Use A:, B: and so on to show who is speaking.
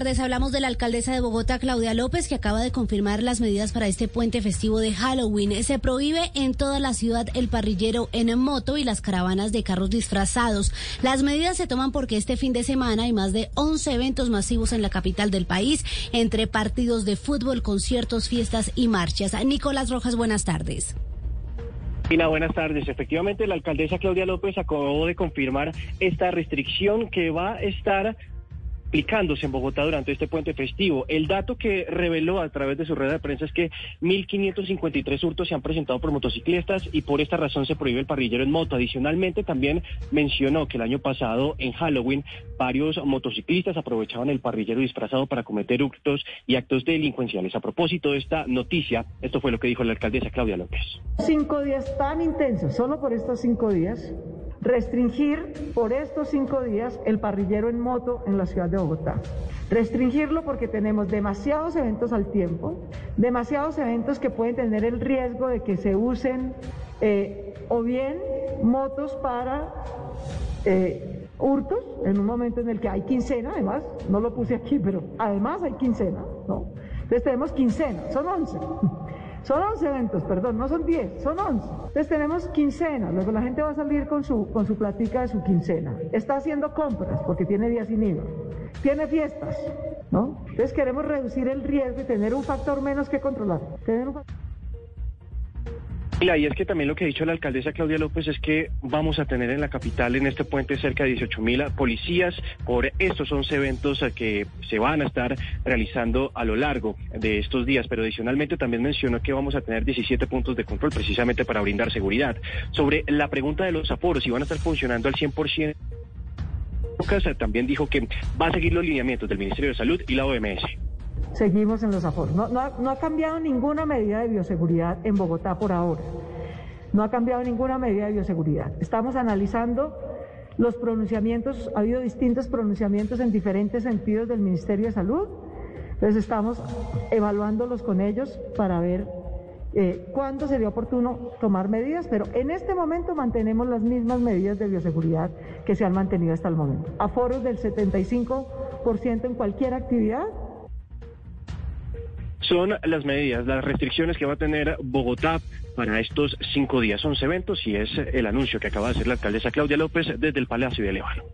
A: tardes. Hablamos de la alcaldesa de Bogotá, Claudia López, que acaba de confirmar las medidas para este puente festivo de Halloween. Se prohíbe en toda la ciudad el parrillero en moto y las caravanas de carros disfrazados. Las medidas se toman porque este fin de semana hay más de 11 eventos masivos en la capital del país, entre partidos de fútbol, conciertos, fiestas y marchas. Nicolás Rojas, buenas tardes.
B: Hola, buenas tardes. Efectivamente, la alcaldesa Claudia López acabó de confirmar esta restricción que va a estar aplicándose en Bogotá durante este puente festivo. El dato que reveló a través de su red de prensa es que 1.553 hurtos se han presentado por motociclistas y por esta razón se prohíbe el parrillero en moto. Adicionalmente, también mencionó que el año pasado, en Halloween, varios motociclistas aprovechaban el parrillero disfrazado para cometer hurtos y actos delincuenciales. A propósito de esta noticia, esto fue lo que dijo la alcaldesa Claudia López.
C: Cinco días tan intensos, solo por estos cinco días Restringir por estos cinco días el parrillero en moto en la ciudad de Bogotá. Restringirlo porque tenemos demasiados eventos al tiempo, demasiados eventos que pueden tener el riesgo de que se usen eh, o bien motos para eh, hurtos, en un momento en el que hay quincena, además, no lo puse aquí, pero además hay quincena, ¿no? Entonces tenemos quincena, son 11. Son 11 eventos, perdón, no son 10, son 11. Entonces tenemos quincena, luego la gente va a salir con su, con su platica de su quincena. Está haciendo compras porque tiene días sin IVA. Tiene fiestas, ¿no? Entonces queremos reducir el riesgo y tener un factor menos que controlar. Tener un factor...
B: Y es que también lo que ha dicho la alcaldesa Claudia López es que vamos a tener en la capital, en este puente, cerca de 18 mil policías por estos 11 eventos que se van a estar realizando a lo largo de estos días. Pero adicionalmente también mencionó que vamos a tener 17 puntos de control precisamente para brindar seguridad. Sobre la pregunta de los aforos, si van a estar funcionando al 100%. También dijo que va a seguir los lineamientos del Ministerio de Salud y la OMS
C: seguimos en los aforos. No, ha, cambiado ninguna medida de bioseguridad en Bogotá por ahora. No ha cambiado ninguna medida de bioseguridad. Estamos analizando los pronunciamientos, ha habido distintos pronunciamientos en diferentes sentidos del Ministerio de Salud. Entonces estamos evaluándolos con ellos para ver eh, cuándo sería oportuno tomar medidas, pero en este momento mantenemos las mismas medidas de bioseguridad que se han mantenido hasta el momento. Aforos del 75% en cualquier actividad
B: son las medidas, las restricciones que va a tener Bogotá para estos cinco días. 11 eventos y es el anuncio que acaba de hacer la alcaldesa Claudia López desde el Palacio de León.